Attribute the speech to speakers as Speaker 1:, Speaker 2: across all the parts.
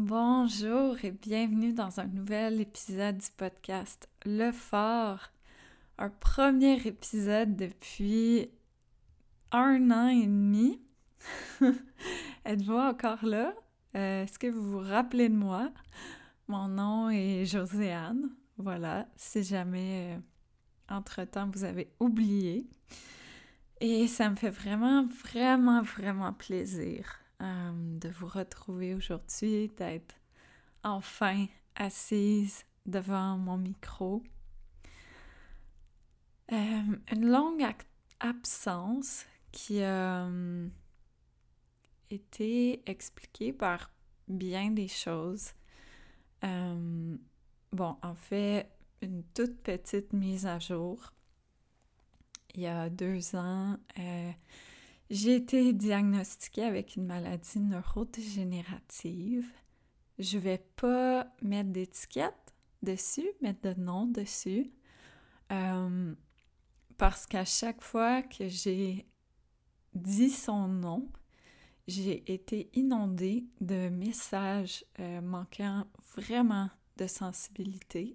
Speaker 1: Bonjour et bienvenue dans un nouvel épisode du podcast Le Fort. Un premier épisode depuis un an et demi. Êtes-vous encore là? Euh, est-ce que vous vous rappelez de moi? Mon nom est Joséanne. Voilà, si jamais euh, entre-temps vous avez oublié. Et ça me fait vraiment, vraiment, vraiment plaisir euh, de vous retrouver aujourd'hui, d'être enfin assise devant mon micro. une longue absence qui a été expliqué par bien des choses. Euh, bon, en fait, une toute petite mise à jour. Il y a deux ans, euh, j'ai été diagnostiquée avec une maladie neurodégénérative. Je vais pas mettre d'étiquette dessus, mettre de nom dessus, euh, parce qu'à chaque fois que j'ai dit son nom, j'ai été inondée de messages euh, manquant vraiment de sensibilité,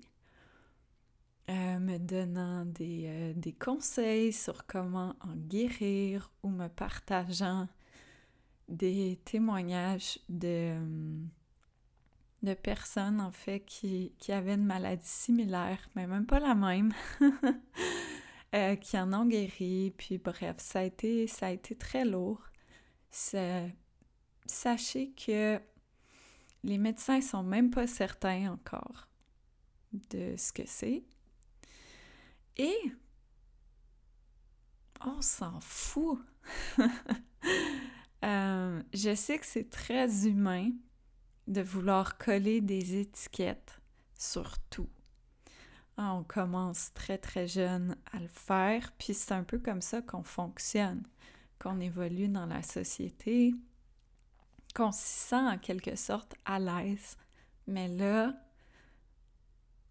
Speaker 1: euh, me donnant des, euh, des, conseils sur comment en guérir ou me partageant des témoignages de, de personnes en fait qui, qui, avaient une maladie similaire, mais même pas la même, qui en ont guéri. Puis bref, ça a été, ça a été très lourd sachez que les médecins sont même pas certains encore de ce que c'est. Et on s'en fout. Euh, je sais que c'est très humain de vouloir coller des étiquettes sur tout. Ah, on commence très très jeune à le faire, puis c'est un peu comme ça qu'on fonctionne qu'on évolue dans la société, qu'on s'y sent en quelque sorte à l'aise. Mais là,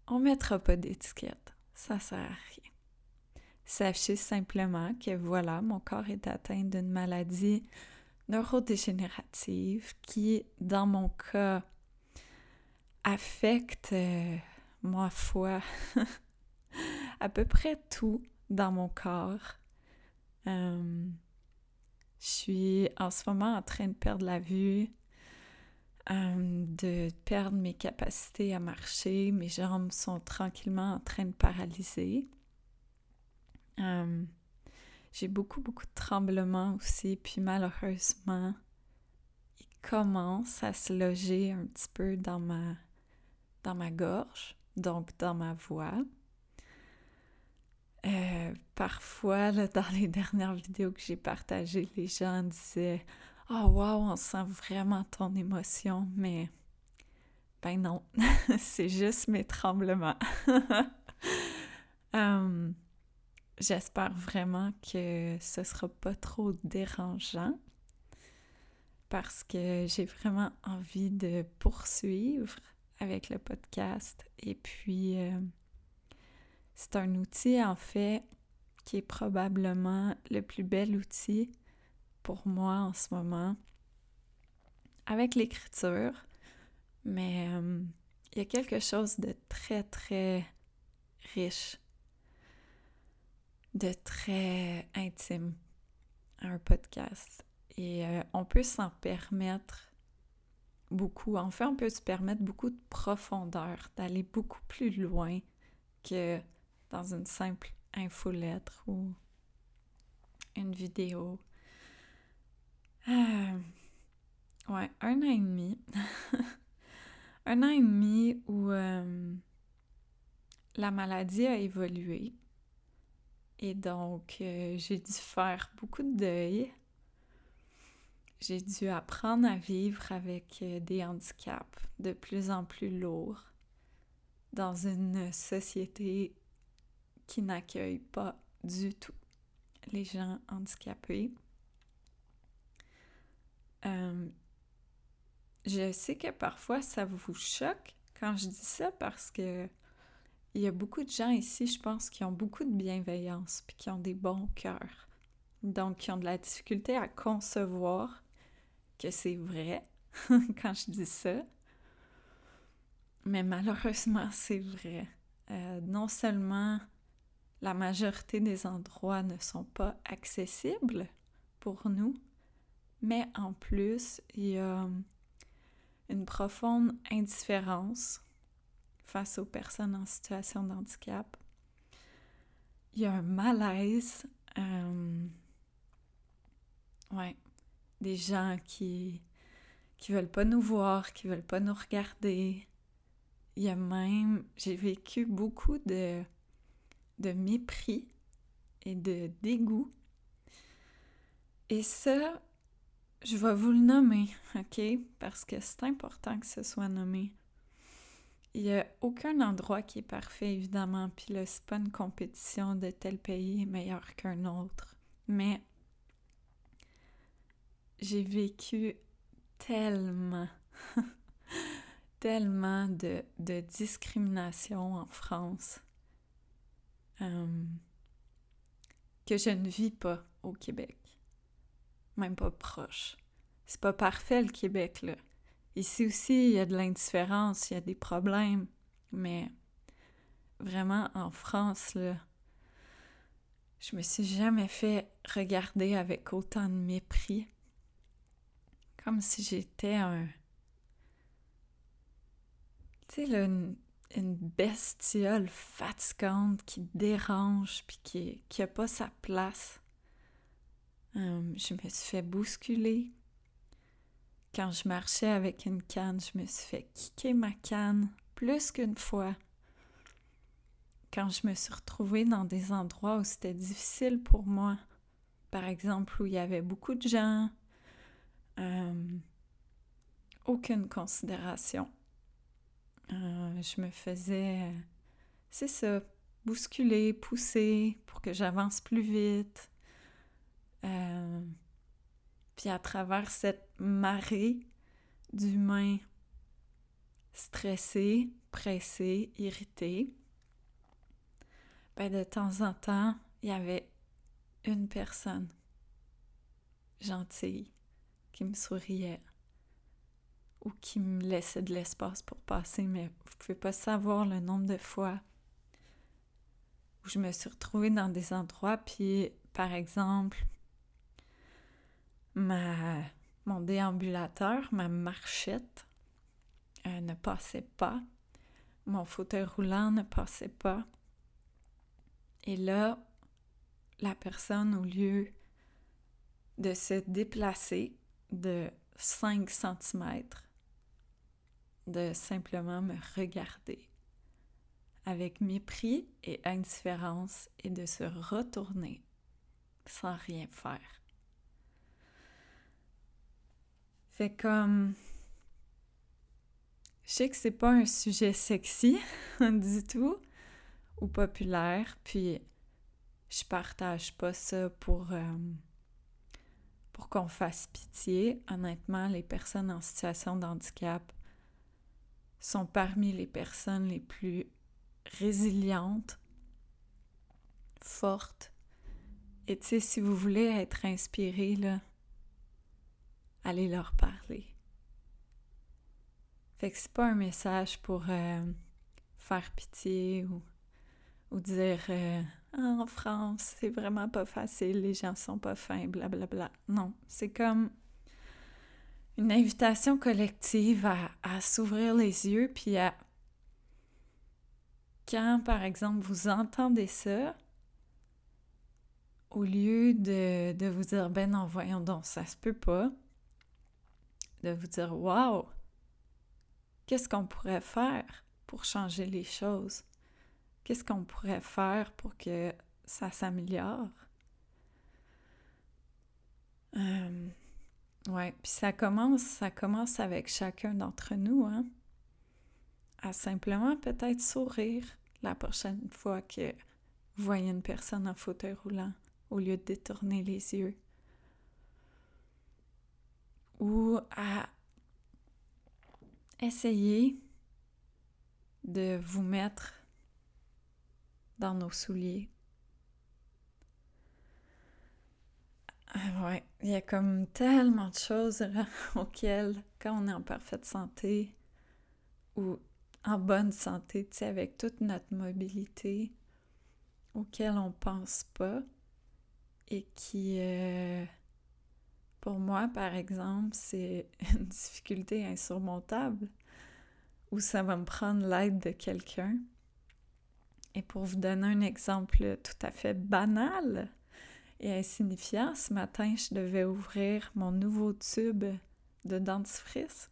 Speaker 1: on mettra pas d'étiquette. Ça sert à rien. Sachez simplement que voilà, mon corps est atteint d'une maladie neurodégénérative qui, dans mon cas, affecte, euh, ma foi, à peu près tout dans mon corps. Euh, je suis en ce moment en train de perdre la vue, euh, de perdre mes capacités à marcher. Mes jambes sont tranquillement en train de paralyser. Euh, j'ai beaucoup, beaucoup de tremblements aussi. Puis malheureusement, il commence à se loger un petit peu dans ma, dans ma gorge, donc dans ma voix. Euh, parfois, dans les dernières vidéos que j'ai partagées, les gens disaient Oh, wow, on sent vraiment ton émotion, mais ben non, c'est juste mes tremblements. Hum, j'espère vraiment que ce sera pas trop dérangeant parce que j'ai vraiment envie de poursuivre avec le podcast et puis. Euh, c'est un outil, en fait, qui est probablement le plus bel outil pour moi en ce moment avec l'écriture. Mais euh, il y a quelque chose de très, très riche, de très intime à un podcast. Et euh, on peut s'en permettre beaucoup. En fait, on peut se permettre beaucoup de profondeur, d'aller beaucoup plus loin que dans une simple infolettre ou une vidéo. Euh, ouais, un an et demi. un an et demi où euh, la maladie a évolué. Et donc, euh, j'ai dû faire beaucoup de deuil. J'ai dû apprendre à vivre avec des handicaps de plus en plus lourds dans une société qui n'accueille pas du tout les gens handicapés. Euh, je sais que parfois ça vous choque quand je dis ça parce que il y a beaucoup de gens ici, je pense, qui ont beaucoup de bienveillance puis qui ont des bons cœurs. Donc, qui ont de la difficulté à concevoir que c'est vrai quand je dis ça. Mais malheureusement, c'est vrai. Euh, non seulement la majorité des endroits ne sont pas accessibles pour nous, mais en plus, il y a une profonde indifférence face aux personnes en situation de handicap. Il y a un malaise. Euh, ouais, des gens qui qui veulent pas nous voir, qui veulent pas nous regarder. Il y a même, j'ai vécu beaucoup de, de mépris et de dégoût. Et ça, je vais vous le nommer, OK? Parce que c'est important que ce soit nommé. Il n'y a aucun endroit qui est parfait, évidemment, puis là, c'est pas une compétition de tel pays est meilleur qu'un autre. Mais j'ai vécu tellement, tellement de, discrimination en France euh, que je ne vis pas au Québec. Même pas proche. C'est pas parfait le Québec, là. Ici aussi, il y a de l'indifférence, il y a des problèmes, mais vraiment en France, là, je me suis jamais fait regarder avec autant de mépris comme si j'étais un. Tu sais, une, bestiole fatigante qui dérange puis qui, qui a pas sa place. Hum, je me suis fait bousculer. Quand je marchais avec une canne, je me suis fait kicker ma canne plus qu'une fois. Quand je me suis retrouvée dans des endroits où c'était difficile pour moi, par exemple où il y avait beaucoup de gens, euh, aucune considération. Euh, je me faisais, c'est ça, bousculer, pousser pour que j'avance plus vite. Euh, puis à travers cette marée d'humains stressés, pressés, irrités, ben de temps en temps, il y avait une personne gentille qui me souriait ou qui me laissait de l'espace pour passer, mais vous pouvez pas savoir le nombre de fois où je me suis retrouvée dans des endroits, puis par exemple, ma, mon déambulateur, ma marchette euh, ne passait pas, mon fauteuil roulant ne passait pas. Et là, la personne, au lieu de se déplacer, de 5 cm, de simplement me regarder avec mépris et indifférence et de se retourner sans rien faire. Fait comme je sais que c'est pas un sujet sexy du tout ou populaire, puis je partage pas ça pour euh, pour qu'on fasse pitié. Honnêtement, les personnes en situation de handicap sont parmi les personnes les plus résilientes, fortes. Et tu sais, si vous voulez être inspiré, là, allez leur parler. Fait que c'est pas un message pour euh, faire pitié ou, dire euh, en France, c'est vraiment pas facile, les gens sont pas fins, blablabla. Bla, bla. Non, c'est comme une invitation collective à, s'ouvrir les yeux, puis à... Quand, par exemple, vous entendez ça, au lieu de, de vous dire, ben non, voyons donc, ça se peut pas, de vous dire, waouh, qu'est-ce qu'on pourrait faire pour changer les choses? qu'est-ce qu'on pourrait faire pour que ça s'améliore? Euh, ouais, puis ça commence, ça commence avec chacun d'entre nous, hein? À simplement peut-être sourire la prochaine fois que vous voyez une personne en fauteuil roulant au lieu de détourner les yeux. Ou à essayer de vous mettre dans nos souliers. Ouais, il y a comme tellement de choses auxquelles, quand on est en parfaite santé ou en bonne santé, tu sais, avec toute notre mobilité auquel on pense pas et qui, euh, pour moi, par exemple, c'est une difficulté insurmontable où ça va me prendre l'aide de quelqu'un. Et pour vous donner un exemple tout à fait banal et insignifiant, ce matin, je devais ouvrir mon nouveau tube de dentifrice.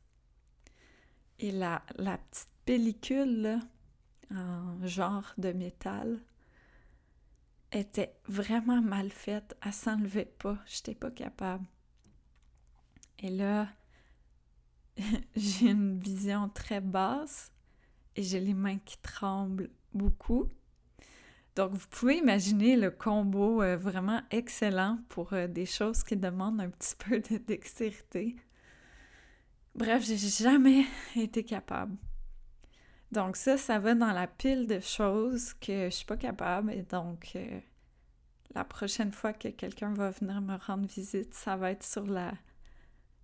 Speaker 1: Et la, la petite pellicule, en genre de métal, était vraiment mal faite. Elle s'enlevait pas. J'étais pas capable. Et là, j'ai une vision très basse et j'ai les mains qui tremblent beaucoup. Donc, vous pouvez imaginer le combo euh, vraiment excellent pour euh, des choses qui demandent un petit peu de dextérité. Bref, j'ai jamais été capable. Donc ça, ça va dans la pile de choses que je suis pas capable et donc euh, la prochaine fois que quelqu'un va venir me rendre visite, ça va être sur la,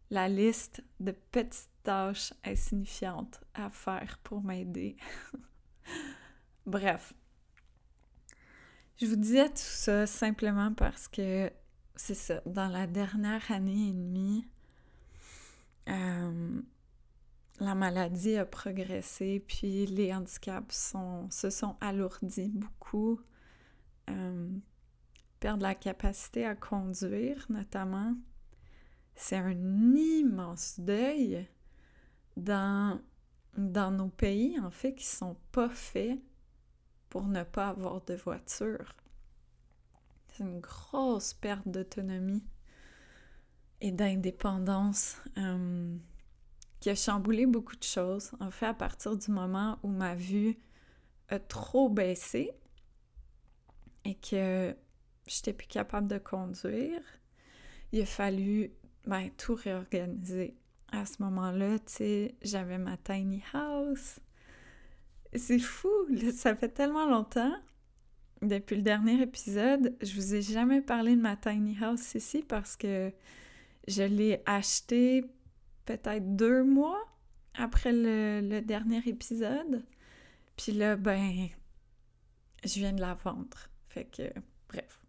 Speaker 1: la liste de petites tâches insignifiantes à faire pour m'aider. Bref. Je vous disais tout ça simplement parce que c'est ça, dans la dernière année et demie, euh, la maladie a progressé, puis les handicaps se sont alourdis beaucoup. Euh, perdre la capacité à conduire, notamment, c'est un immense deuil dans, dans nos pays, en fait, qui sont pas faits pour ne pas avoir de voiture. C'est une grosse perte d'autonomie et d'indépendance. Euh, qui a chamboulé beaucoup de choses. En fait, à partir du moment où ma vue a trop baissé et que j'étais plus capable de conduire, il a fallu ben, tout réorganiser. À ce moment-là, tu sais, j'avais ma tiny house. C'est fou, ça fait tellement longtemps. Depuis le dernier épisode, je vous ai jamais parlé de ma tiny house ici parce que je l'ai acheté peut-être deux mois après le, dernier épisode. Puis là, ben, je viens de la vendre. Fait que, bref.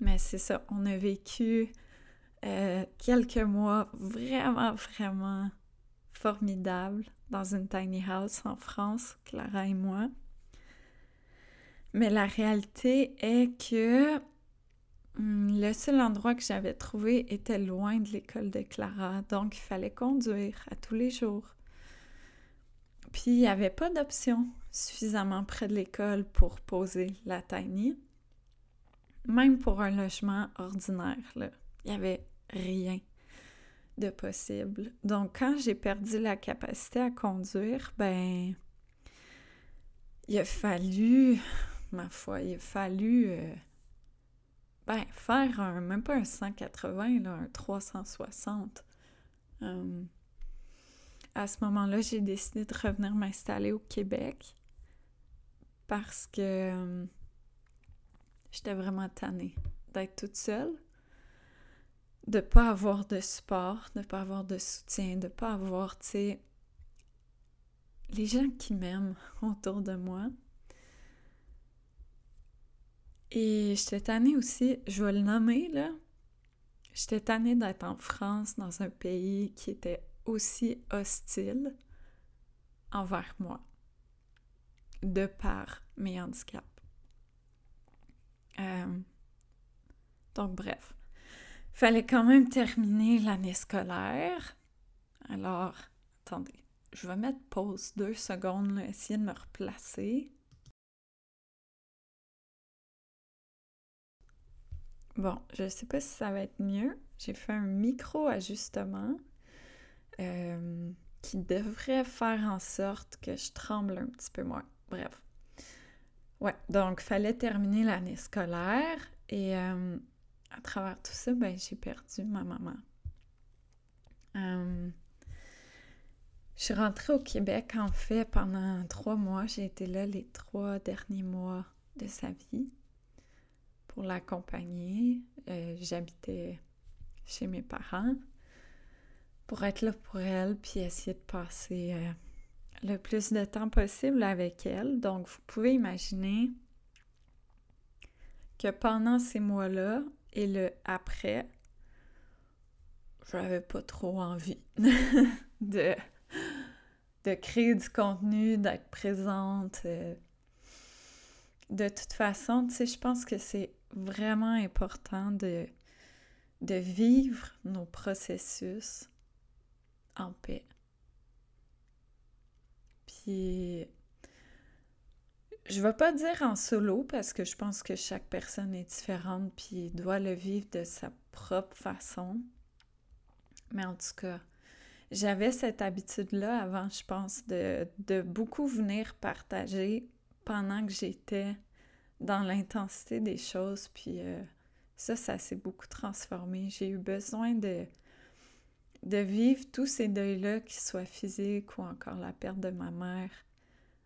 Speaker 1: Mais c'est ça, on a vécu euh, quelques mois vraiment, vraiment formidables dans une tiny house en France, Clara et moi. Mais la réalité est que Hmm, le seul endroit que j'avais trouvé était loin de l'école de Clara, donc il fallait conduire à tous les jours. Puis il n'y avait pas d'option suffisamment près de l'école pour poser la tiny. Même pour un logement ordinaire, il n'y avait rien de possible. Donc quand j'ai perdu la capacité à conduire, ben il a fallu, ma foi, il a fallu euh, ben, faire un, même pas un 180, là, un 360. Euh, à ce moment-là, j'ai décidé de revenir m'installer au Québec parce que euh, j'étais vraiment tannée d'être toute seule, de pas avoir de support, de pas avoir de soutien, de pas avoir, tu sais, les gens qui m'aiment autour de moi. Et j'étais tannée aussi, je vais le nommer là, j'étais tannée d'être en France, dans un pays qui était aussi hostile envers moi, de par mes handicaps. Euh, donc bref, fallait quand même terminer l'année scolaire. Alors, attendez, je vais mettre pause deux secondes, là, essayer de me replacer. Bon, je sais pas si ça va être mieux. J'ai fait un micro-ajustement euh, qui devrait faire en sorte que je tremble un petit peu moins. Bref. Ouais, donc fallait terminer l'année scolaire et euh, à travers tout ça, ben, j'ai perdu ma maman. Euh, je suis rentrée au Québec en fait pendant trois mois. J'ai été là les trois derniers mois de sa vie pour l'accompagner. Euh, j'habitais chez mes parents pour être là pour elle, puis essayer de passer euh, le plus de temps possible avec elle. Donc, vous pouvez imaginer que pendant ces mois-là et le après, j'avais pas trop envie de, de créer du contenu, d'être présente. Euh. De toute façon, tu sais, je pense que c'est vraiment important de, de vivre nos processus en paix. Puis, je vais pas dire en solo parce que je pense que chaque personne est différente puis doit le vivre de sa propre façon. Mais en tout cas, j'avais cette habitude-là avant, je pense, de, beaucoup venir partager pendant que j'étais dans l'intensité des choses. Puis euh, ça, ça s'est beaucoup transformé. J'ai eu besoin de, de vivre tous ces deuils-là, qu'ils soient physiques ou encore la perte de ma mère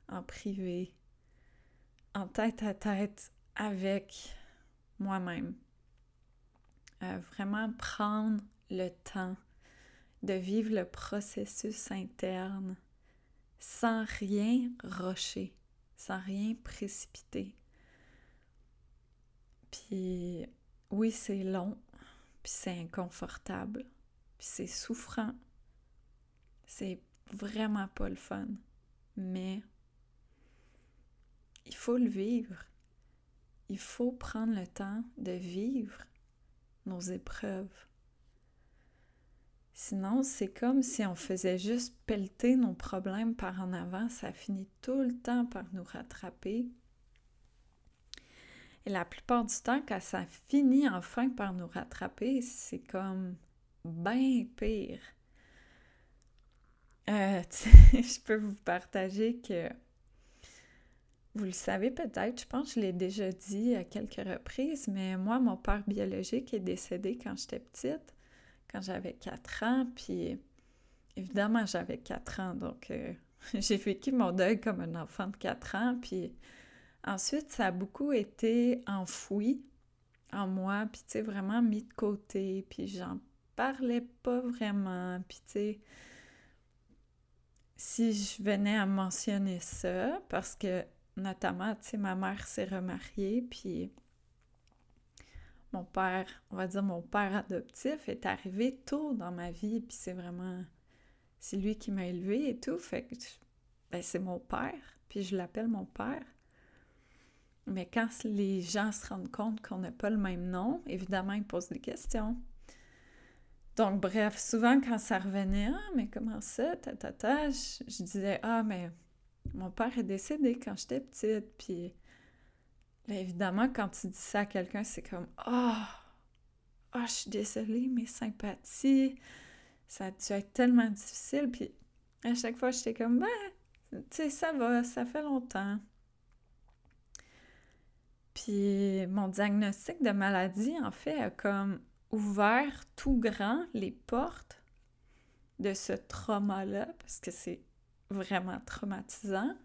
Speaker 1: en privé, en tête à tête avec moi-même. Euh, vraiment prendre le temps de vivre le processus interne sans rien rocher, sans rien précipiter. Puis oui, c'est long, puis c'est inconfortable, puis c'est souffrant. C'est vraiment pas le fun, mais il faut le vivre. Il faut prendre le temps de vivre nos épreuves. Sinon, c'est comme si on faisait juste pelleter nos problèmes par en avant, ça finit tout le temps par nous rattraper. Et la plupart du temps, quand ça finit enfin par nous rattraper, c'est comme bien pire. Euh, je peux vous partager que vous le savez peut-être, je pense que je l'ai déjà dit à quelques reprises, mais moi, mon père biologique est décédé quand j'étais petite quand j'avais 4 ans, puis évidemment, j'avais 4 ans, donc euh, j'ai vécu mon deuil comme un enfant de 4 ans, puis ensuite, ça a beaucoup été enfoui en moi, puis tu sais, vraiment mis de côté, puis j'en parlais pas vraiment, puis tu sais, si je venais à mentionner ça, parce que notamment, tu sais, ma mère s'est remariée, puis mon père, on va dire mon père adoptif, est arrivé tôt dans ma vie, puis c'est vraiment, c'est lui qui m'a élevé et tout, fait que, ben, c'est mon père, puis je l'appelle mon père. Mais quand les gens se rendent compte qu'on n'a pas le même nom, évidemment, ils posent des questions. Donc, bref, souvent quand ça revenait, ah, mais comment ça, ta, je disais, ah, mais mon père est décédé quand j'étais petite, puis évidemment, quand tu dis ça à quelqu'un, c'est comme Ah, oh, je suis désolée, mes sympathies, ça a dû être tellement difficile. Puis à chaque fois, j'étais comme Ben, tu sais, ça va, ça fait longtemps. Puis mon diagnostic de maladie, en fait, a comme ouvert tout grand les portes de ce trauma-là, parce que c'est vraiment traumatisant,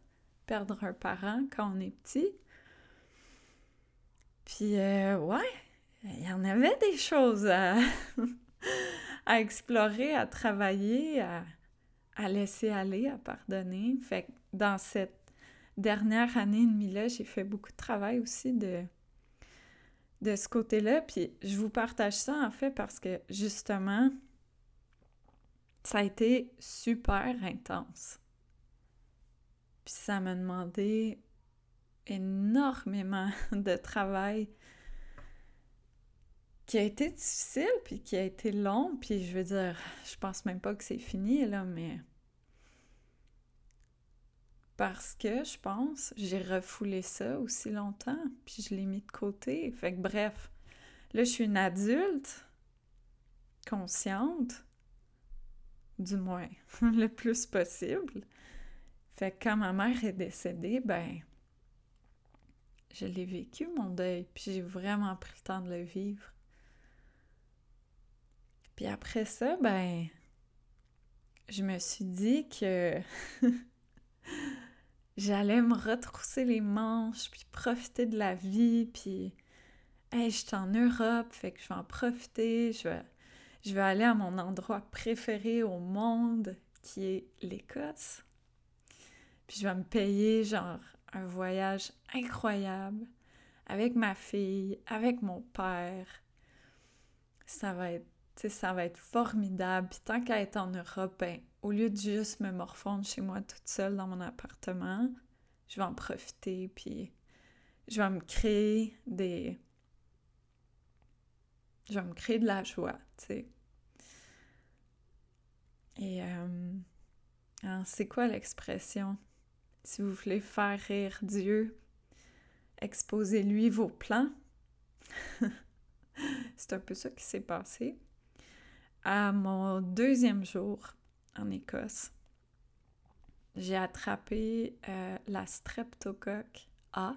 Speaker 1: perdre un parent quand on est petit. Puis, euh, ouais, il y en avait des choses à, explorer, à travailler, à, laisser aller, à pardonner. Fait que dans cette dernière année et demie-là, j'ai fait beaucoup de travail aussi de, de ce côté-là. Puis je vous partage ça en fait parce que justement, ça a été super intense. Puis ça m'a demandé énormément de travail qui a été difficile, puis qui a été long, puis je veux dire, je pense même pas que c'est fini, là, mais... Parce que, je pense, j'ai refoulé ça aussi longtemps, puis je l'ai mis de côté. Fait que bref, là, je suis une adulte, consciente, du moins, le plus possible. Fait que quand ma mère est décédée, ben, je l'ai vécu, mon deuil, puis j'ai vraiment pris le temps de le vivre. Puis après ça, ben, je me suis dit que j'allais me retrousser les manches, puis profiter de la vie, puis, hey, je suis en Europe, fait que je vais en profiter, je vais, je vais aller à mon endroit préféré au monde, qui est l'Écosse. Puis je vais me payer genre un voyage incroyable avec ma fille, avec mon père. Ça va être, ça va être formidable. Puis tant qu'à être en Europe, ben, au lieu de juste me morfondre chez moi toute seule dans mon appartement, je vais en profiter, puis je vais me créer des... Je vais me créer de la joie, tu sais. Et euh, hein, c'est quoi l'expression? Si vous voulez faire rire Dieu, exposez-lui vos plans. c'est un peu ça qui s'est passé. À mon deuxième jour en Écosse, j'ai attrapé euh, la streptocoque A,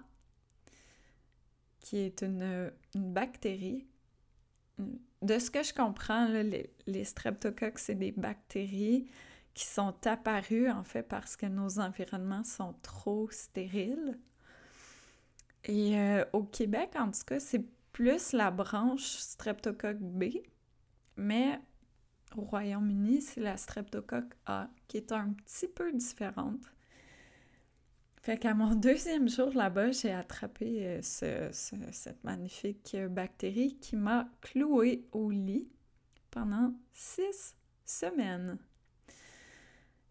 Speaker 1: qui est une, bactérie. De ce que je comprends, les, les streptocoques, c'est des bactéries qui sont apparues en fait parce que nos environnements sont trop stériles. Et euh, au Québec, en tout cas, c'est plus la branche streptocoque B, mais au Royaume-Uni, c'est la streptocoque A, qui est un petit peu différente. Fait qu'à mon deuxième jour là-bas, j'ai attrapé euh, cette magnifique bactérie qui m'a cloué au lit pendant six semaines.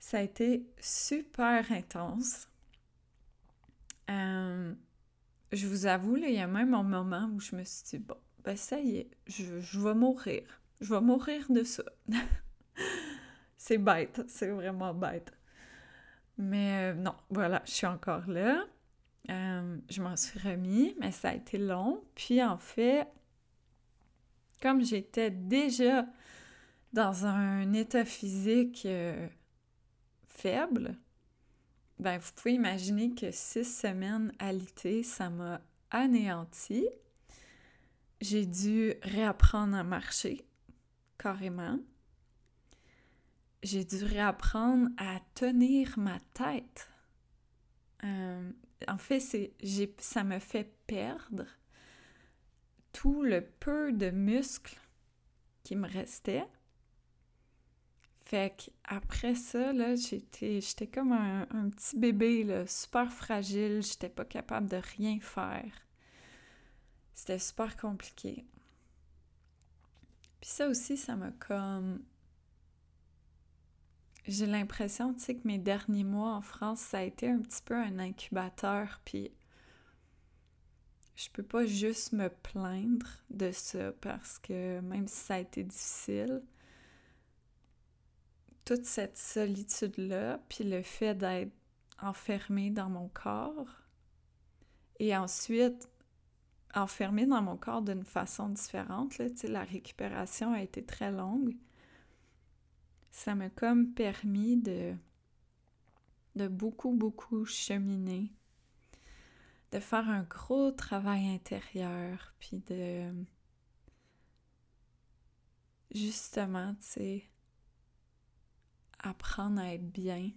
Speaker 1: Ça a été super intense. Euh, je vous avoue, il y a même un moment où je me suis dit, bon, ben ça y est, je, je vais mourir. Je vais mourir de ça. c'est bête, c'est vraiment bête. Mais euh, non, voilà, je suis encore là. Euh, je m'en suis remis, mais ça a été long. Puis en fait, comme j'étais déjà dans un état physique faible, ben vous pouvez imaginer que six semaines à l'été, ça m'a anéanti. J'ai dû réapprendre à marcher, carrément. J'ai dû réapprendre à tenir ma tête. Euh, en fait, ça me fait perdre tout le peu de muscles qui me restait fait qu'après ça, là, j'étais, j'étais comme un, petit bébé, là, super fragile, j'étais pas capable de rien faire. C'était super compliqué. Puis ça aussi, ça m'a comme... J'ai l'impression, tu sais, que mes derniers mois en France, ça a été un petit peu un incubateur, puis je peux pas juste me plaindre de ça parce que même si ça a été difficile, toute cette solitude-là, puis le fait d'être enfermé dans mon corps, et ensuite enfermé dans mon corps d'une façon différente, là, la récupération a été très longue, ça m'a comme permis de, de beaucoup, beaucoup cheminer, de faire un gros travail intérieur, puis de justement, tu sais, apprendre à être bien,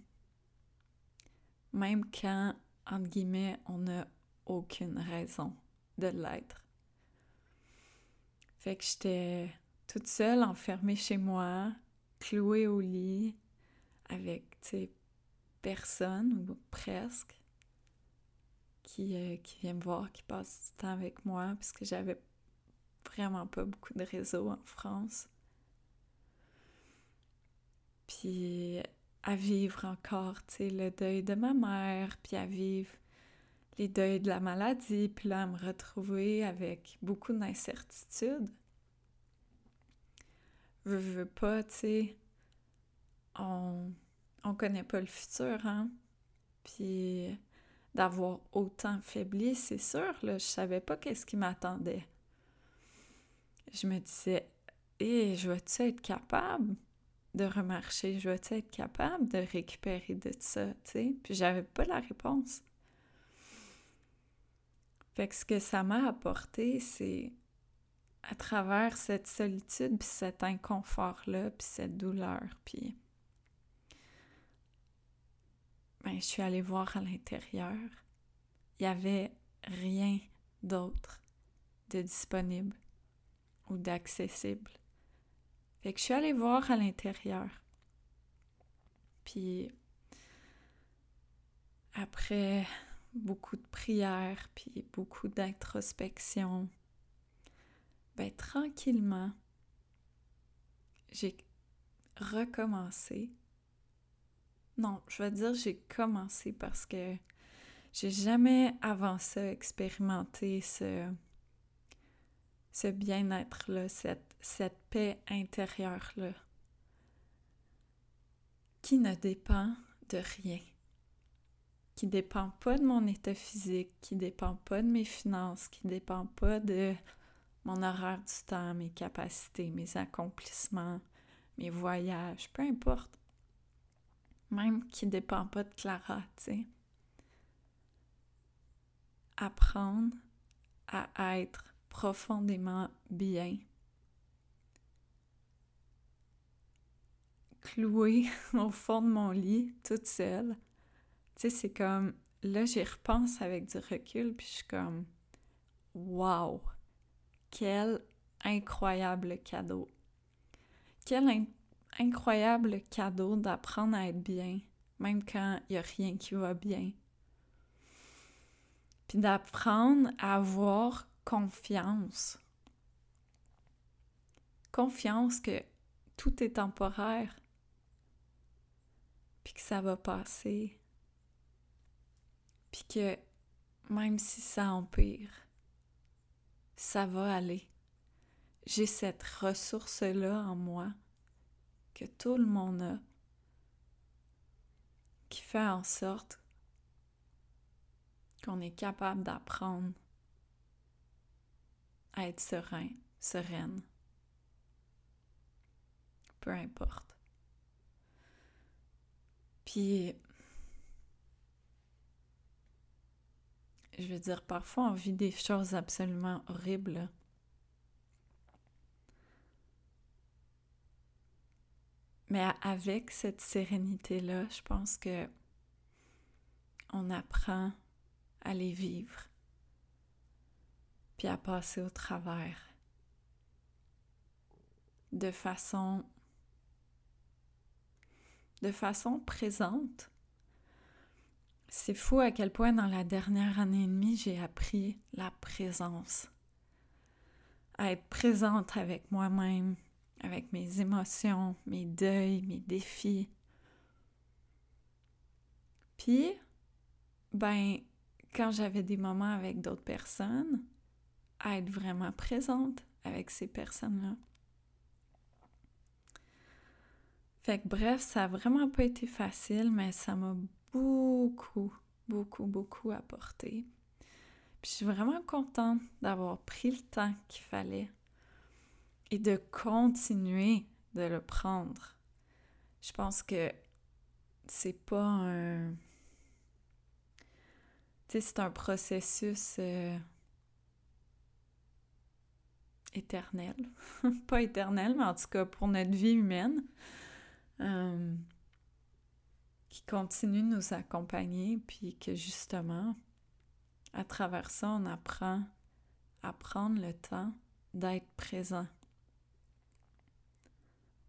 Speaker 1: même quand, entre guillemets, on n'a aucune raison de l'être. Fait que j'étais toute seule, enfermée chez moi, clouée au lit, avec, tu personne, ou presque, qui, euh, qui vient me voir, qui passe du temps avec moi, puisque j'avais vraiment pas beaucoup de réseau en France puis à vivre encore, tu sais, le deuil de ma mère, puis à vivre les deuils de la maladie, puis là, à me retrouver avec beaucoup d'incertitudes. Je veux pas, tu sais, on, on connaît pas le futur, hein? Puis d'avoir autant faibli, c'est sûr, là, je savais pas qu'est-ce qui m'attendait. Je me disais, hé, je vais-tu être capable? De remarcher? Je vais être capable de récupérer de ça, tu sais? Puis j'avais pas la réponse. Fait que ce que ça m'a apporté, c'est à travers cette solitude, puis cet inconfort-là, puis cette douleur, puis... Ben, je suis allée voir à l'intérieur. Il y avait rien d'autre de disponible ou d'accessible. Fait que je suis allée voir à l'intérieur. Puis après beaucoup de prières, puis beaucoup d'introspection, ben tranquillement, j'ai recommencé. Non, je vais dire j'ai commencé parce que j'ai jamais avant ça expérimenté ce, ce bien-être-là, cette, paix intérieure-là, qui ne dépend de rien, qui dépend pas de mon état physique, qui dépend pas de mes finances, qui dépend pas de mon horaire du temps, mes capacités, mes accomplissements, mes voyages, peu importe. Même qui dépend pas de Clara, tu sais. Apprendre à être profondément bien. Clouée au fond de mon lit, toute seule. Tu sais, c'est comme, là, j'y repense avec du recul, puis je suis comme, wow, quel incroyable cadeau. Quel incroyable cadeau d'apprendre à être bien, même quand il n'y a rien qui va bien. Puis d'apprendre à avoir confiance. Confiance que tout est temporaire, puis que ça va passer, puis que même si ça empire, ça va aller. J'ai cette ressource-là en moi que tout le monde a, qui fait en sorte qu'on est capable d'apprendre à être serein, sereine. Peu importe. Puis, je veux dire, parfois on vit des choses absolument horribles. Mais avec cette sérénité-là, je pense que on apprend à les vivre puis à passer au travers de façon de façon présente. C'est fou à quel point dans la dernière année et demie, j'ai appris la présence. À être présente avec moi-même, avec mes émotions, mes deuils, mes défis. Puis, ben, quand j'avais des moments avec d'autres personnes, à être vraiment présente avec ces personnes-là. Fait que bref, ça a vraiment pas été facile, mais ça m'a beaucoup, beaucoup, beaucoup apporté. Puis je suis vraiment contente d'avoir pris le temps qu'il fallait et de continuer de le prendre. Je pense que c'est pas un. Tu sais, c'est un processus. Euh, éternel. pas éternel, mais en tout cas pour notre vie humaine. Euh, qui continue de nous accompagner, puis que justement, à travers ça, on apprend à prendre le temps d'être présent,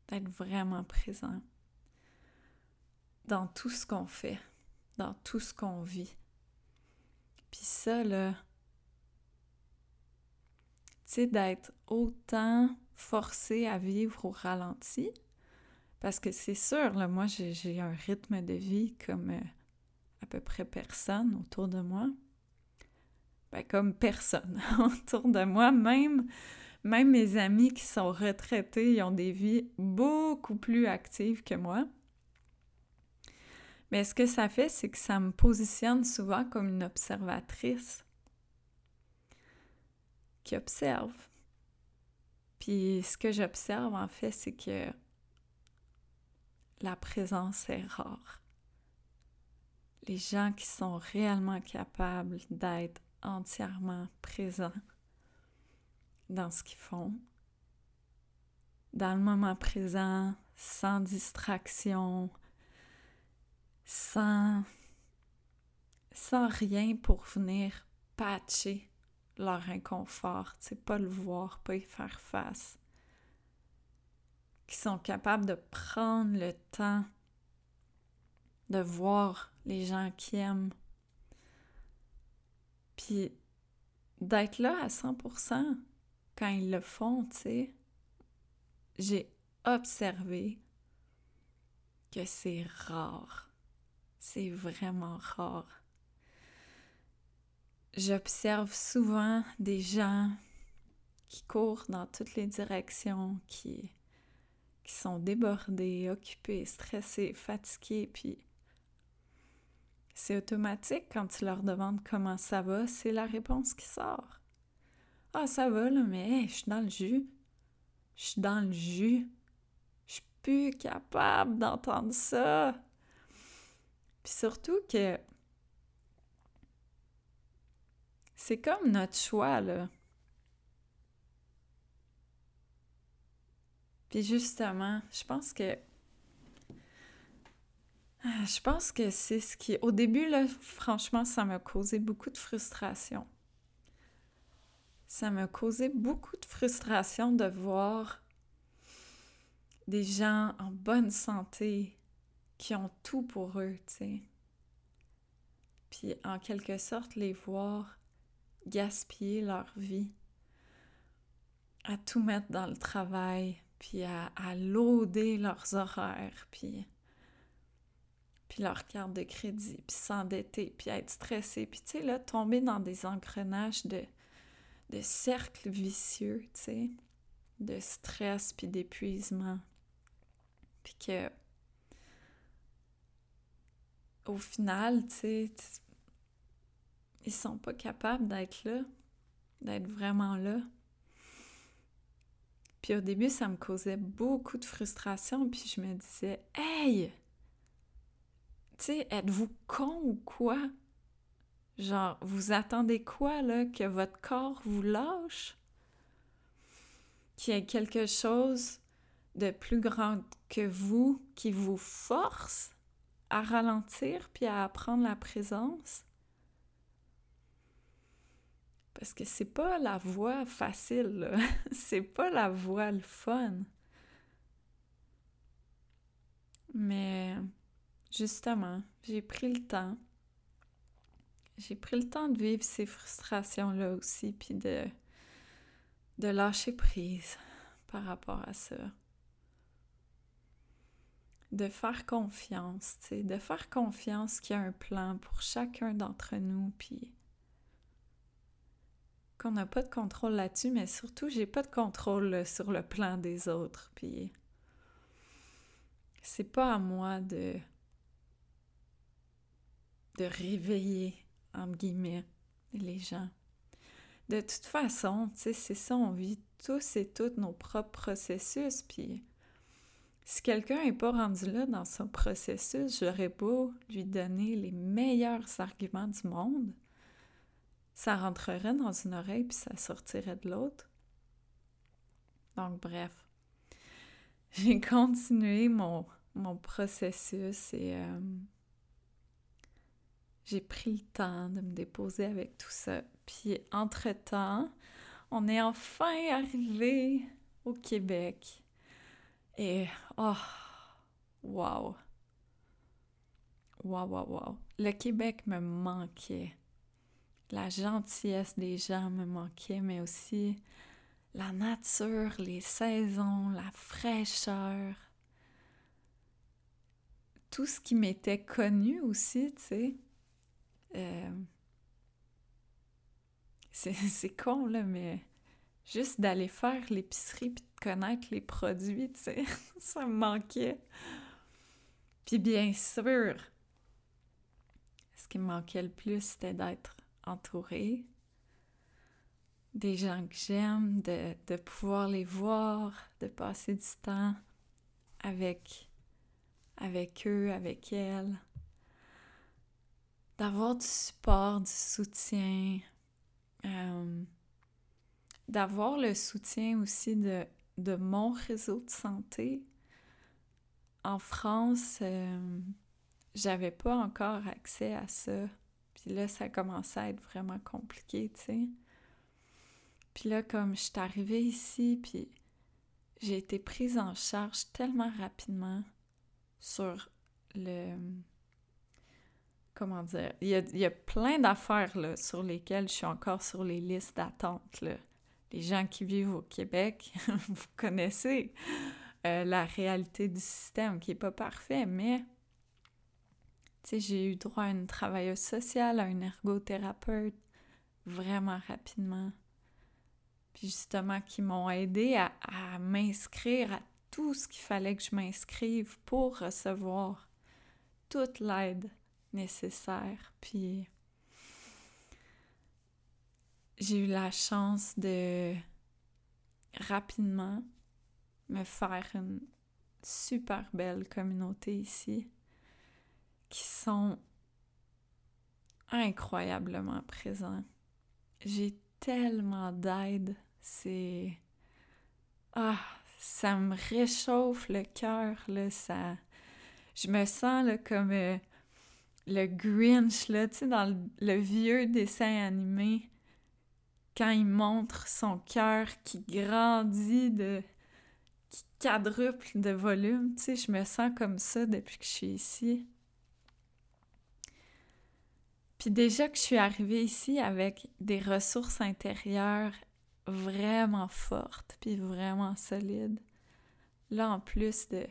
Speaker 1: d'être vraiment présent dans tout ce qu'on fait, dans tout ce qu'on vit. Puis ça, là, d'être autant forcé à vivre au ralenti. Parce que c'est sûr, là, moi, j'ai un rythme de vie comme euh, à peu près personne autour de moi. Ben, comme personne autour de moi. Même, même mes amis qui sont retraités, ils ont des vies beaucoup plus actives que moi. Mais ce que ça fait, c'est que ça me positionne souvent comme une observatrice qui observe. Puis ce que j'observe en fait, c'est que la présence est rare. Les gens qui sont réellement capables d'être entièrement présents dans ce qu'ils font, dans le moment présent, sans distraction, sans, sans rien pour venir patcher leur inconfort, c'est pas le voir, pas y faire face. Qui sont capables de prendre le temps de voir les gens qui aiment Puis d'être là à 100% quand ils le font, tu sais, j'ai observé que c'est rare. C'est vraiment rare. J'observe souvent des gens qui courent dans toutes les directions, qui, sont débordés, occupés, stressés, fatigués, puis c'est automatique quand tu leur demandes comment ça va, c'est la réponse qui sort. Ah, ça va là, mais je suis dans le jus. Je suis dans le jus. Je suis plus capable d'entendre ça. Puis surtout que c'est comme notre choix, là. Puis justement, je pense que. Je pense que c'est ce qui. Au début, là, franchement, ça m'a causé beaucoup de frustration. Ça m'a causé beaucoup de frustration de voir des gens en bonne santé qui ont tout pour eux, tu sais. Puis en quelque sorte, les voir gaspiller leur vie à tout mettre dans le travail, puis à, à leurs horaires, puis, puis leur carte de crédit, puis s'endetter, puis être stressé, puis tomber dans des engrenages de, de cercles vicieux, tu sais, de stress, puis d'épuisement. Puis que, au final, tu sais, ils sont pas capables d'être là, d'être vraiment là. Puis au début, ça me causait beaucoup de frustration, puis je me disais, hey, tu sais, êtes-vous con ou quoi? Genre, vous attendez quoi, là, que votre corps vous lâche? Qu'il y ait quelque chose de plus grand que vous qui vous force à ralentir puis à apprendre la présence? Parce que c'est pas la voie facile, c'est pas la voie le fun. Mais justement, j'ai pris le temps. J'ai pris le temps de vivre ces frustrations-là aussi, puis de, de lâcher prise par rapport à ça. De faire confiance, tu sais, de faire confiance qu'il y a un plan pour chacun d'entre nous, puis qu'on n'a pas de contrôle là-dessus, mais surtout, j'ai pas de contrôle sur le plan des autres. Puis c'est pas à moi de de réveiller entre guillemets les gens. De toute façon, c'est ça, on vit tous et toutes nos propres processus, puis si quelqu'un n'est pas rendu là dans son processus, j'aurais beau lui donner les meilleurs arguments du monde, ça rentrerait dans une oreille puis ça sortirait de l'autre. Donc, bref, j'ai continué mon, mon, processus et euh, j'ai pris le temps de me déposer avec tout ça. Puis, entre-temps, on est enfin arrivé au Québec. Et, oh, wow! Wow, wow, wow! Le Québec me manquait la gentillesse des gens me manquait, mais aussi la nature, les saisons, la fraîcheur. Tout ce qui m'était connu aussi, tu sais. Euh, c'est con, là, mais juste d'aller faire l'épicerie puis de connaître les produits, tu sais, ça me manquait. Puis bien sûr, ce qui me manquait le plus, c'était d'être entourée, des gens que j'aime, de, pouvoir les voir, de passer du temps avec, avec eux, avec elles, d'avoir du support, du soutien, euh, d'avoir le soutien aussi de, de mon réseau de santé. En France, euh, j'avais pas encore accès à ça. Puis là, ça commençait à être vraiment compliqué, tu sais. Puis là, comme je suis arrivée ici, puis j'ai été prise en charge tellement rapidement sur le... comment dire, il y a, plein d'affaires là, sur lesquelles je suis encore sur les listes d'attente. Les gens qui vivent au Québec, vous connaissez euh, la réalité du système qui n'est pas parfait, mais j'ai eu droit à une travailleuse sociale, à une ergothérapeute, vraiment rapidement. Puis justement, qui m'ont aidé à, à m'inscrire à tout ce qu'il fallait que je m'inscrive pour recevoir toute l'aide nécessaire. Puis j'ai eu la chance de rapidement me faire une super belle communauté ici qui sont incroyablement présents. J'ai tellement d'aide, c'est ah, ça me réchauffe le cœur là, ça je me sens là, comme euh, le Grinch, là, dans le, vieux dessin animé, quand il montre son cœur qui grandit de... qui quadruple de volume, tu je me sens comme ça depuis que je suis ici. Puis déjà que je suis arrivée ici avec des ressources intérieures vraiment fortes, puis vraiment solides, là, en plus de,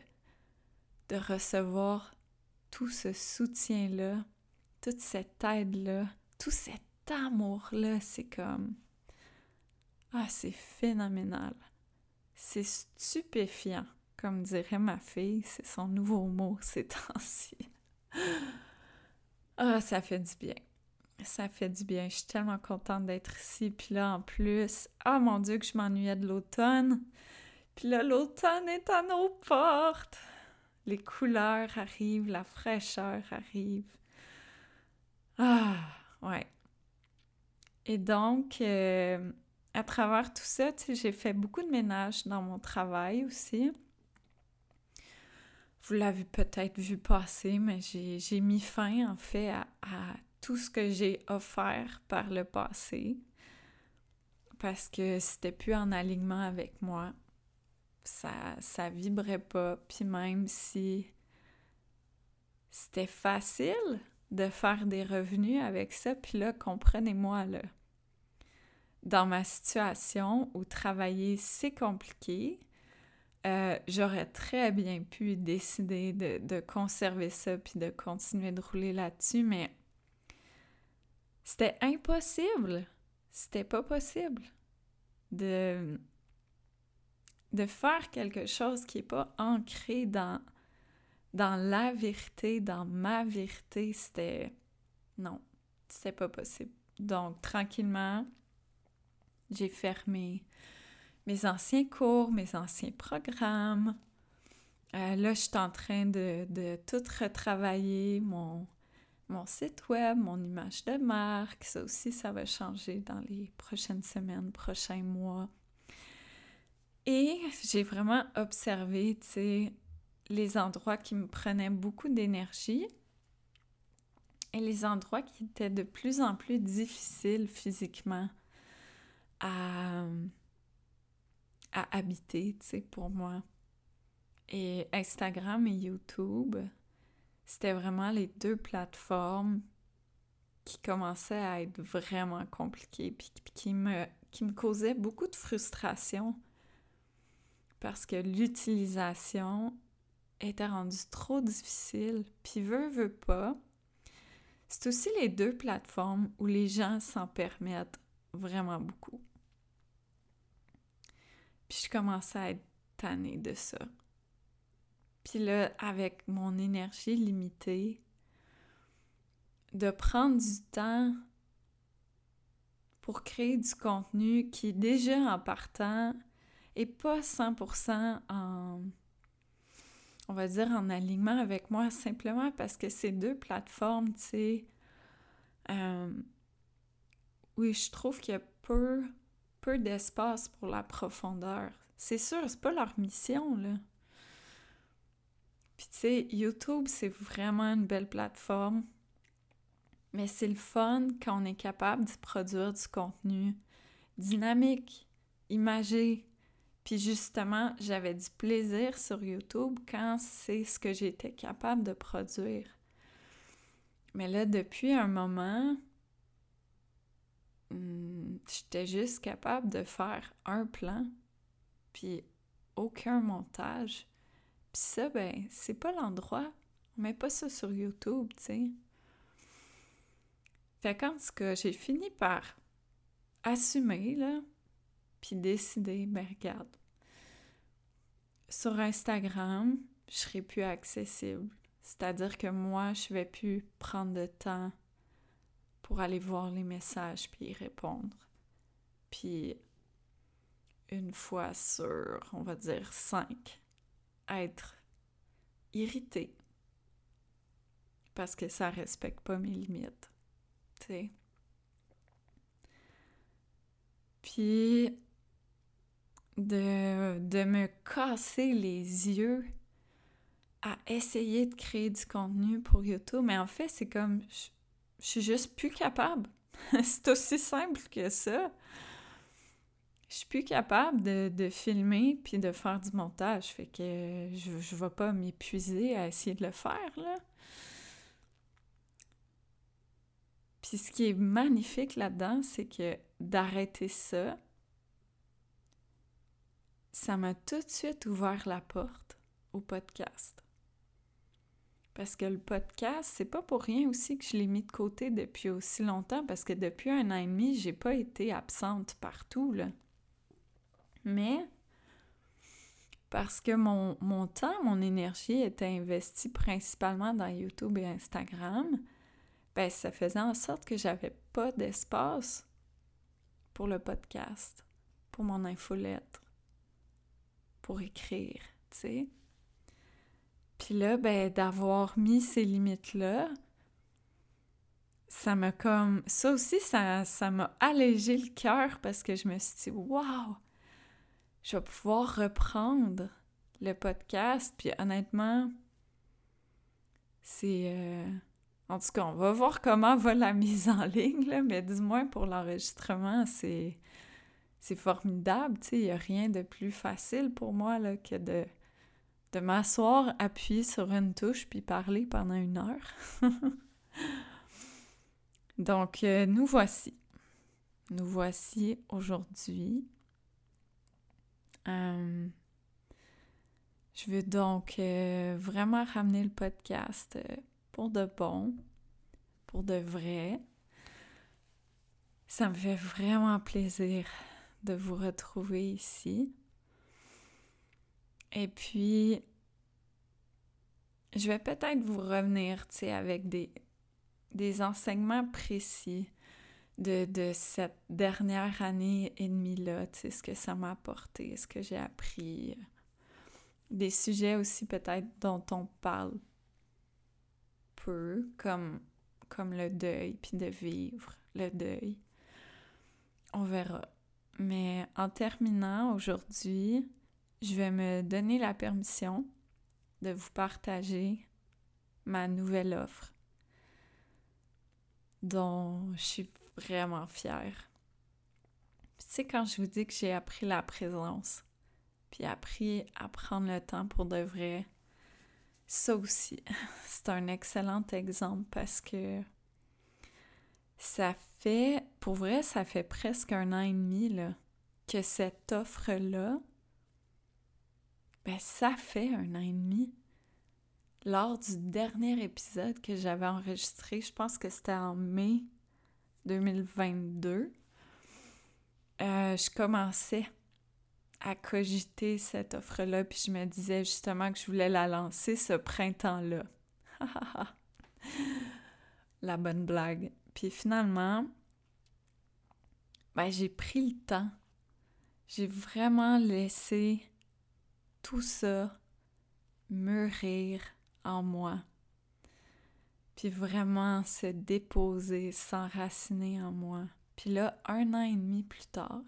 Speaker 1: de recevoir tout ce soutien-là, toute cette aide-là, tout cet amour-là, c'est comme... Ah, c'est phénoménal. C'est stupéfiant, comme dirait ma fille, c'est son nouveau mot ces temps-ci. Ah, ça fait du bien. Ça fait du bien. Je suis tellement contente d'être ici. Puis là, en plus, ah mon Dieu, que je m'ennuyais de l'automne. Puis là, l'automne est à nos portes les couleurs arrivent, la fraîcheur arrive. Ah, ouais. Et donc, euh, à travers tout ça, j'ai fait beaucoup de ménage dans mon travail aussi. Vous l'avez peut-être vu passer, mais j'ai mis fin en fait à, tout ce que j'ai offert par le passé parce que c'était plus en alignement avec moi ça, ça vibrait pas. Puis même si c'était facile de faire des revenus avec ça, puis là, comprenez-moi, là, dans ma situation où travailler, c'est compliqué, euh, j'aurais très bien pu décider de, conserver ça puis de continuer de rouler là-dessus, mais c'était impossible. C'était pas possible de de faire quelque chose qui n'est pas ancré dans, dans la vérité, dans ma vérité, c'était... Non, c'était pas possible. Donc, tranquillement, j'ai fermé mes anciens cours, mes anciens programmes. Euh, là, je suis en train de, de tout retravailler, mon, mon site web, mon image de marque. Ça aussi, ça va changer dans les prochaines semaines, prochains mois. Et j'ai vraiment observé, tu sais, les endroits qui me prenaient beaucoup d'énergie et les endroits qui étaient de plus en plus difficiles physiquement à, à habiter, tu sais, pour moi. Et Instagram et YouTube, c'était vraiment les deux plateformes qui commençaient à être vraiment compliquées, puis qui me, qui me causaient beaucoup de frustration parce que l'utilisation était rendue trop difficile, puis veut, veut pas. C'est aussi les deux plateformes où les gens s'en permettent vraiment beaucoup. Puis je commençais à être tannée de ça. Puis là, avec mon énergie limitée, de prendre du temps pour créer du contenu qui, déjà en partant, et pas 100% en, on va dire, en alignement avec moi, simplement parce que ces deux plateformes, tu sais, euh, oui, je trouve qu'il y a peu, peu d'espace pour la profondeur. C'est sûr, c'est pas leur mission, là. Puis tu sais, YouTube, c'est vraiment une belle plateforme. Mais c'est le fun quand on est capable de produire du contenu dynamique, imagé, puis justement, j'avais du plaisir sur YouTube quand c'est ce que j'étais capable de produire. Mais là, depuis un moment, hmm, j'étais juste capable de faire un plan, puis aucun montage. Puis ça, ben, c'est pas l'endroit. On met pas ça sur YouTube, tu sais. Fait qu'en tout cas, j'ai fini par assumer, là, puis décider, ben regarde, sur Instagram, je serai plus accessible. C'est-à-dire que moi, je vais plus prendre de temps pour aller voir les messages puis y répondre. Puis, une fois sur, on va dire, cinq, être irrité parce que ça respecte pas mes limites. Tu sais. Puis, de, de me casser les yeux à essayer de créer du contenu pour YouTube, mais en fait, c'est comme suis juste plus capable. c'est aussi simple que ça. Je suis plus capable de, filmer puis de faire du montage. Fait que je, je vais pas m'épuiser à essayer de le faire, là. Puis ce qui est magnifique là-dedans, c'est que d'arrêter ça, ça m'a tout de suite ouvert la porte au podcast. Parce que le podcast, c'est pas pour rien aussi que je l'ai mis de côté depuis aussi longtemps, parce que depuis un an et demi, j'ai pas été absente partout. Mais parce que mon, mon temps, mon énergie était investie principalement dans YouTube et Instagram, ben ça faisait en sorte que j'avais pas d'espace pour le podcast, pour mon infolettre, pour écrire, tu sais. Puis là, ben, d'avoir mis ces limites-là, ça m'a comme... Ça aussi, ça, ça m'a allégé le cœur parce que je me suis dit, waouh, je vais pouvoir reprendre le podcast. Puis honnêtement, c'est... Euh, en tout cas, on va voir comment va la mise en ligne, mais du moins pour l'enregistrement, c'est... C'est formidable, tu sais, il n'y a rien de plus facile pour moi que de de m'asseoir, appuyer sur une touche, puis parler pendant une heure. Donc, euh, nous voici. Nous voici aujourd'hui. Euh, je veux donc euh, vraiment ramener le podcast pour de bon, pour de vrai. Ça me fait vraiment plaisir de vous retrouver ici. Et puis, je vais peut-être vous revenir, tu sais, avec des, des enseignements précis de, de cette dernière année et demie-là, tu sais, ce que ça m'a apporté, ce que j'ai appris. Des sujets aussi peut-être dont on parle peu, comme, comme le deuil, puis de vivre le deuil. On verra. Mais en terminant aujourd'hui, je vais me donner la permission de vous partager ma nouvelle offre dont je suis vraiment fière. sais, quand je vous dis que j'ai appris la présence, puis appris à prendre le temps pour de vrai, ça aussi, c'est un excellent exemple parce que ça fait, pour vrai, ça fait presque un an et demi que cette offre-là ben, ça fait un an et demi. Lors du dernier épisode que j'avais enregistré, je pense que c'était en mai 2022, euh, je commençais à cogiter cette offre-là, puis je me disais justement que je voulais la lancer ce printemps-là. la bonne blague. Puis finalement, ben, j'ai pris le temps. J'ai vraiment laissé tout ça mûrir en moi, puis vraiment se déposer, s'enraciner en moi. Puis là, un an et demi plus tard,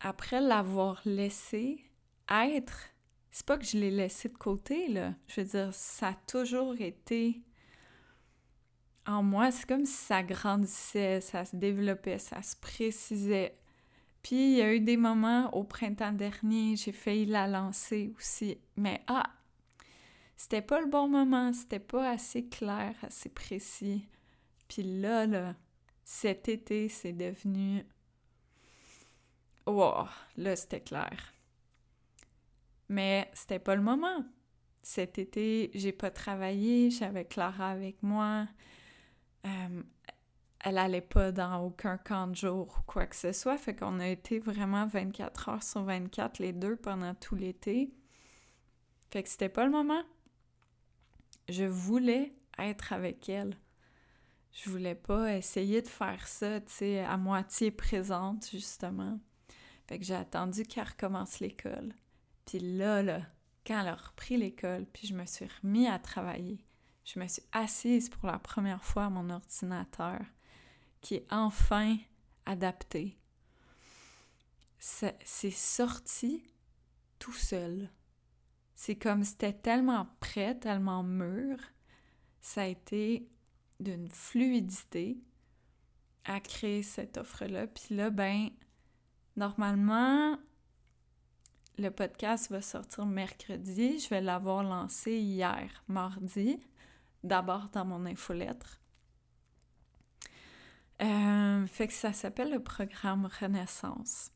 Speaker 1: après l'avoir laissé être, c'est pas que je l'ai laissé de côté, là. Je veux dire, ça a toujours été en moi. C'est comme si ça grandissait, ça se développait, ça se précisait puis il y a eu des moments au printemps dernier, j'ai failli la lancer aussi. Mais ah, c'était pas le bon moment, c'était pas assez clair, assez précis. Puis là, là, cet été, c'est devenu... Wow, là, c'était clair. Mais c'était pas le moment. Cet été, j'ai pas travaillé, j'avais Clara avec moi. Elle allait pas dans aucun camp de jour ou quoi que ce soit. Fait qu'on a été vraiment 24 heures sur 24 les deux pendant tout l'été. Fait que c'était pas le moment. Je voulais être avec elle. Je voulais pas essayer de faire ça, tu sais, à moitié présente, justement. Fait que j'ai attendu qu'elle recommence l'école. Puis là, là, quand elle a repris l'école, puis je me suis remis à travailler, je me suis assise pour la première fois à mon ordinateur qui est enfin adapté. C'est sorti tout seul. C'est comme c'était tellement prêt, tellement mûr. Ça a été d'une fluidité à créer cette offre-là. Puis là, ben, normalement, le podcast va sortir mercredi. Je vais l'avoir lancé hier, mardi, d'abord dans mon infolettre. Euh, fait que ça s'appelle le programme Renaissance.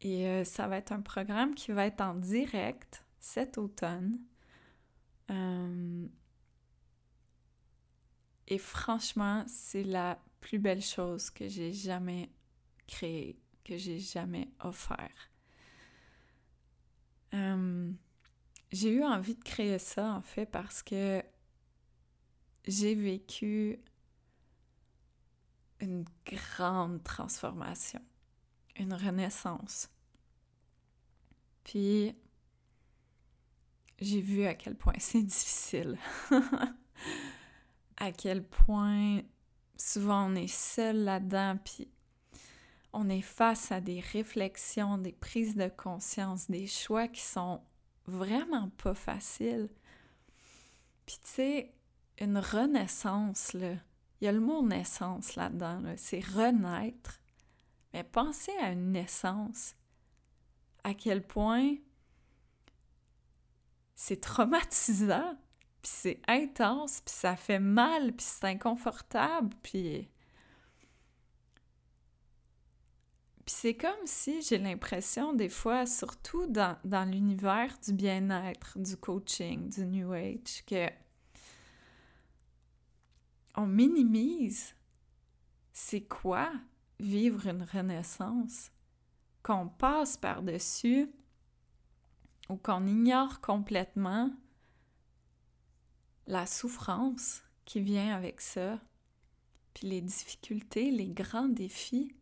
Speaker 1: Et euh, ça va être un programme qui va être en direct cet automne. Euh, et franchement, c'est la plus belle chose que j'ai jamais créée, que j'ai jamais offert. j'ai eu envie de créer ça en fait parce que j'ai vécu une grande transformation, une renaissance. Puis, j'ai vu à quel point c'est difficile, à quel point souvent on est seul là-dedans, puis on est face à des réflexions, des prises de conscience, des choix qui sont vraiment pas faciles. Puis tu sais, une renaissance, là, il y a le mot naissance là-dedans, c'est renaître. Mais pensez à une naissance. À quel point c'est traumatisant, puis c'est intense, puis ça fait mal, puis c'est inconfortable, puis... C'est comme si j'ai l'impression des fois, surtout dans l'univers du bien-être, du coaching, du New Age, que on minimise c'est quoi vivre une renaissance, qu'on passe par-dessus ou qu'on ignore complètement la souffrance qui vient avec ça, puis les difficultés, les grands défis.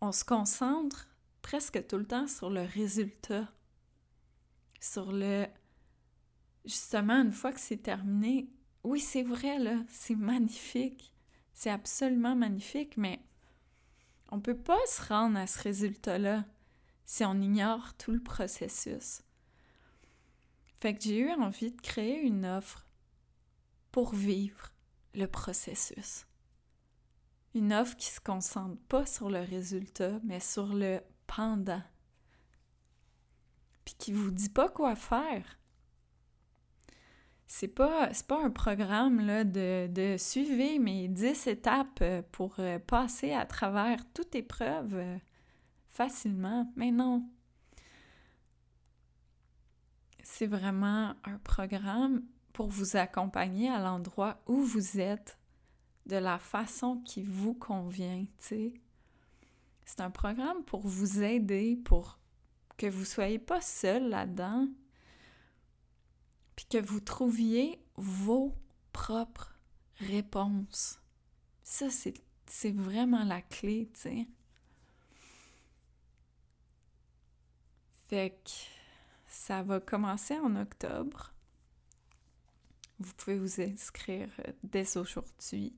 Speaker 1: On se concentre presque tout le temps sur le résultat, sur le... Justement, une fois que c'est terminé, oui, c'est vrai, là, c'est magnifique. C'est absolument magnifique, mais on peut pas se rendre à ce résultat-là si on ignore tout le processus. Fait que j'ai eu envie de créer une offre pour vivre le processus. Une offre qui se concentre pas sur le résultat, mais sur le pendant. Puis qui vous dit pas quoi faire c'est pas, pas un programme de, de suivre mes 10 étapes euh, pour euh, passer à travers toute épreuve euh, facilement. Mais non. C'est vraiment un programme pour vous accompagner à l'endroit où vous êtes de la façon qui vous convient, C'est un programme pour vous aider, pour que vous soyez pas seul là-dedans, puis que vous trouviez vos propres réponses. Ça, c'est vraiment la clé, tu sais. Fait que ça va commencer en octobre. Vous pouvez vous inscrire dès aujourd'hui.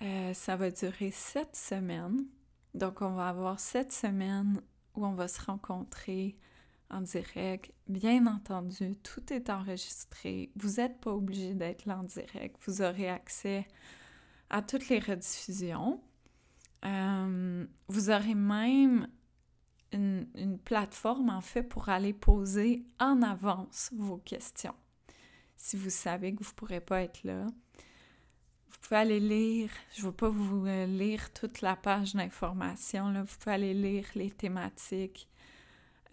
Speaker 1: Euh, ça va durer sept semaines. Donc, on va avoir sept semaines où on va se rencontrer en direct. Bien entendu, tout est enregistré. Vous n'êtes pas obligé d'être là en direct. Vous aurez accès à toutes les rediffusions. Euh, vous aurez même une, plateforme en fait pour aller poser en avance vos questions. si vous savez que vous ne pourrez pas être là. Vous pouvez aller lire, je ne veux pas vous euh, lire toute la page d'information, vous pouvez aller lire les thématiques.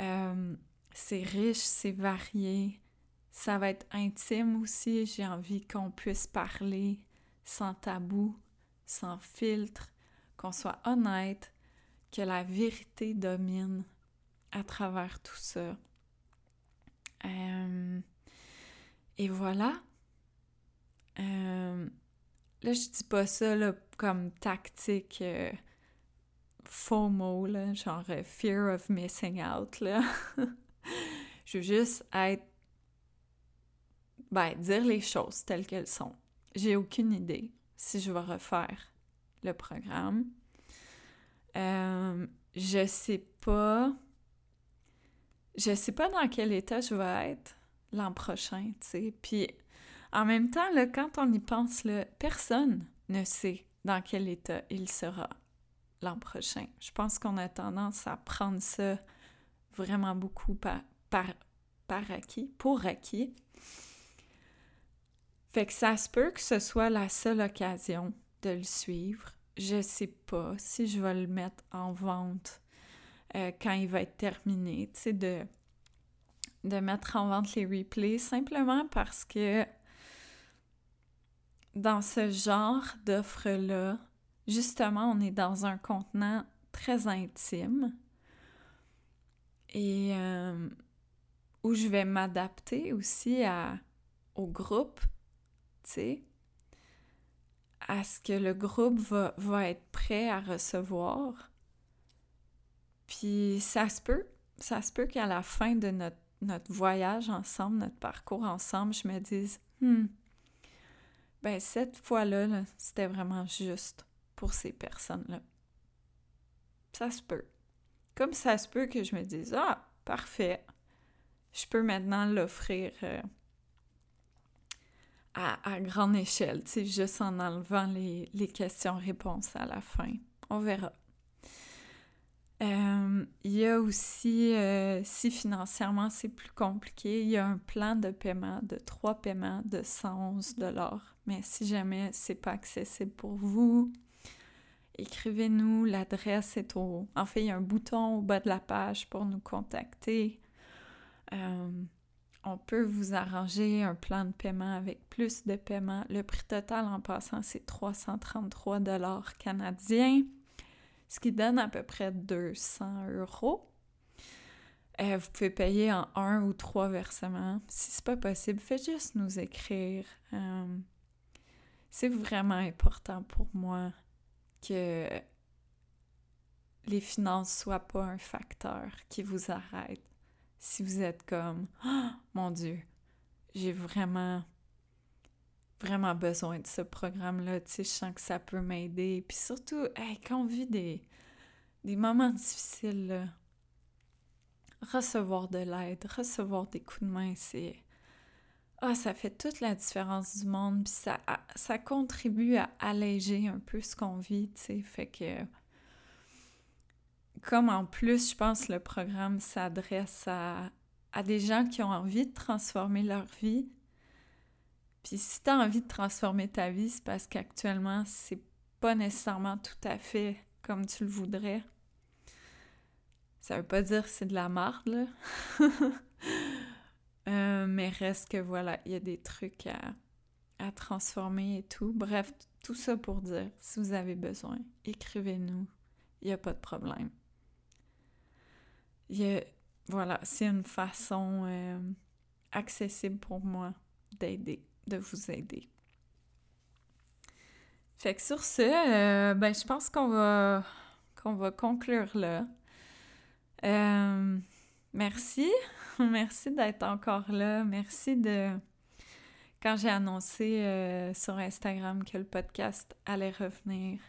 Speaker 1: Euh, c'est riche, c'est varié. Ça va être intime aussi. J'ai envie qu'on puisse parler sans tabou, sans filtre, qu'on soit honnête, que la vérité domine à travers tout ça. Euh, et voilà. Euh, là, je dis pas ça comme tactique euh, FOMO, là, genre fear of missing out. Là. je veux juste être. Ben, dire les choses telles qu'elles sont. J'ai aucune idée si je vais refaire le programme. Euh, je sais pas. Je sais pas dans quel état je vais être l'an prochain, tu sais. Puis en même temps, quand on y pense, personne ne sait dans quel état il sera l'an prochain. Je pense qu'on a tendance à prendre ça vraiment beaucoup par, par, par acquis, pour acquis. Fait que ça se peut que ce soit la seule occasion de le suivre. Je sais pas si je vais le mettre en vente euh, quand il va être terminé, tu sais, de, de mettre en vente les replays simplement parce que dans ce genre d'offre-là, justement, on est dans un contenant très intime et euh, où je vais m'adapter aussi à, au groupe à ce que le groupe va, va être prêt à recevoir. Puis ça se peut, ça se peut qu'à la fin de notre, notre, voyage ensemble, notre parcours ensemble, je me dise, hmm, ben cette fois-là, -là, c'était vraiment juste pour ces personnes-là. Ça se peut. Comme ça se peut que je me dise, ah, parfait, je peux maintenant l'offrir euh, à, grande échelle, tu sais, juste en enlevant les, questions-réponses à la fin. On verra. Euh, il y a aussi, euh, si financièrement c'est plus compliqué, il y a un plan de paiement de trois paiements de 111 dollars. Mais si jamais c'est pas accessible pour vous, écrivez-nous. L'adresse est au. En fait, il y a un bouton au bas de la page pour nous contacter. Euh, on peut vous arranger un plan de paiement avec plus de paiement. Le prix total en passant, c'est 333 dollars canadiens, ce qui donne à peu près 200 euros. Euh, vous pouvez payer en un ou trois versements. Si c'est pas possible, faites juste nous écrire. Euh, c'est vraiment important pour moi que les finances soient pas un facteur qui vous arrête si vous êtes comme oh, mon Dieu, j'ai vraiment vraiment besoin de ce programme-là, tu sais, je sens que ça peut m'aider. Puis surtout, quand on vit des, des moments difficiles, recevoir de l'aide, recevoir des coups de main, c'est... Ah, ça fait toute la différence du monde, puis ça, contribue à alléger un peu ce qu'on vit, tu sais, fait que comme en plus, je pense, le programme s'adresse à, des gens qui ont envie de transformer leur vie. Puis si tu as envie de transformer ta vie, c'est parce qu'actuellement, c'est pas nécessairement tout à fait comme tu le voudrais. Ça veut pas dire que c'est de la marde, là. Euh, mais reste que voilà, il y a des trucs à, transformer et tout. Bref, tout ça pour dire, si vous avez besoin, écrivez-nous. Il n'y a pas de problème voilà, c'est une façon euh, accessible pour moi d'aider, de vous aider. Fait que sur ce, euh, ben je pense qu'on va qu'on va conclure là. Merci, merci d'être encore là, merci de quand j'ai annoncé sur Instagram que le podcast allait revenir,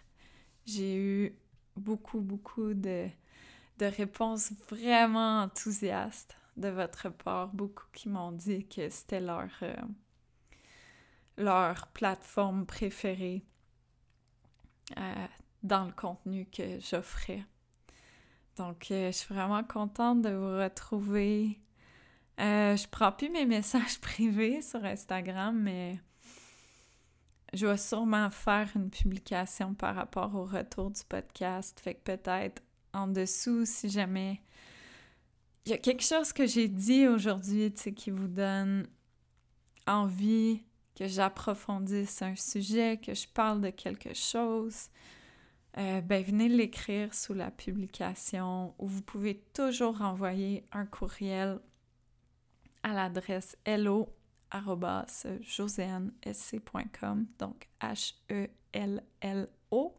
Speaker 1: j'ai eu beaucoup beaucoup de de réponses vraiment enthousiastes de votre part. Beaucoup qui m'ont dit que c'était leur, euh, leur plateforme préférée euh, dans le contenu que j'offrais. Donc, euh, je suis vraiment contente de vous retrouver. Euh, je prends plus mes messages privés sur Instagram, mais je vais sûrement faire une publication par rapport au retour du podcast. Fait que peut-être en dessous, si jamais il y a quelque chose que j'ai dit aujourd'hui, qui vous donne envie que j'approfondisse un sujet, que je parle de quelque chose, euh, ben venez l'écrire sous la publication ou vous pouvez toujours envoyer un courriel à l'adresse hello joseannesc.com donc H-E-L-L-O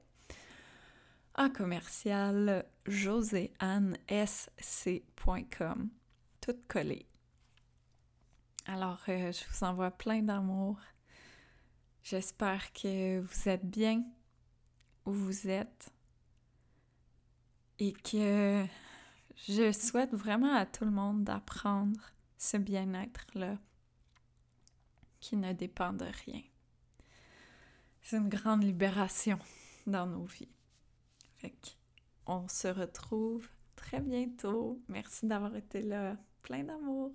Speaker 1: à commercial joseannesc.com tout collé. Alors, euh, je vous envoie plein d'amour. J'espère que vous êtes bien où vous êtes et que je souhaite vraiment à tout le monde d'apprendre ce bien-être-là qui ne dépend de rien. C'est une grande libération dans nos vies. On se retrouve très bientôt. Merci d'avoir été là. Plein d'amour.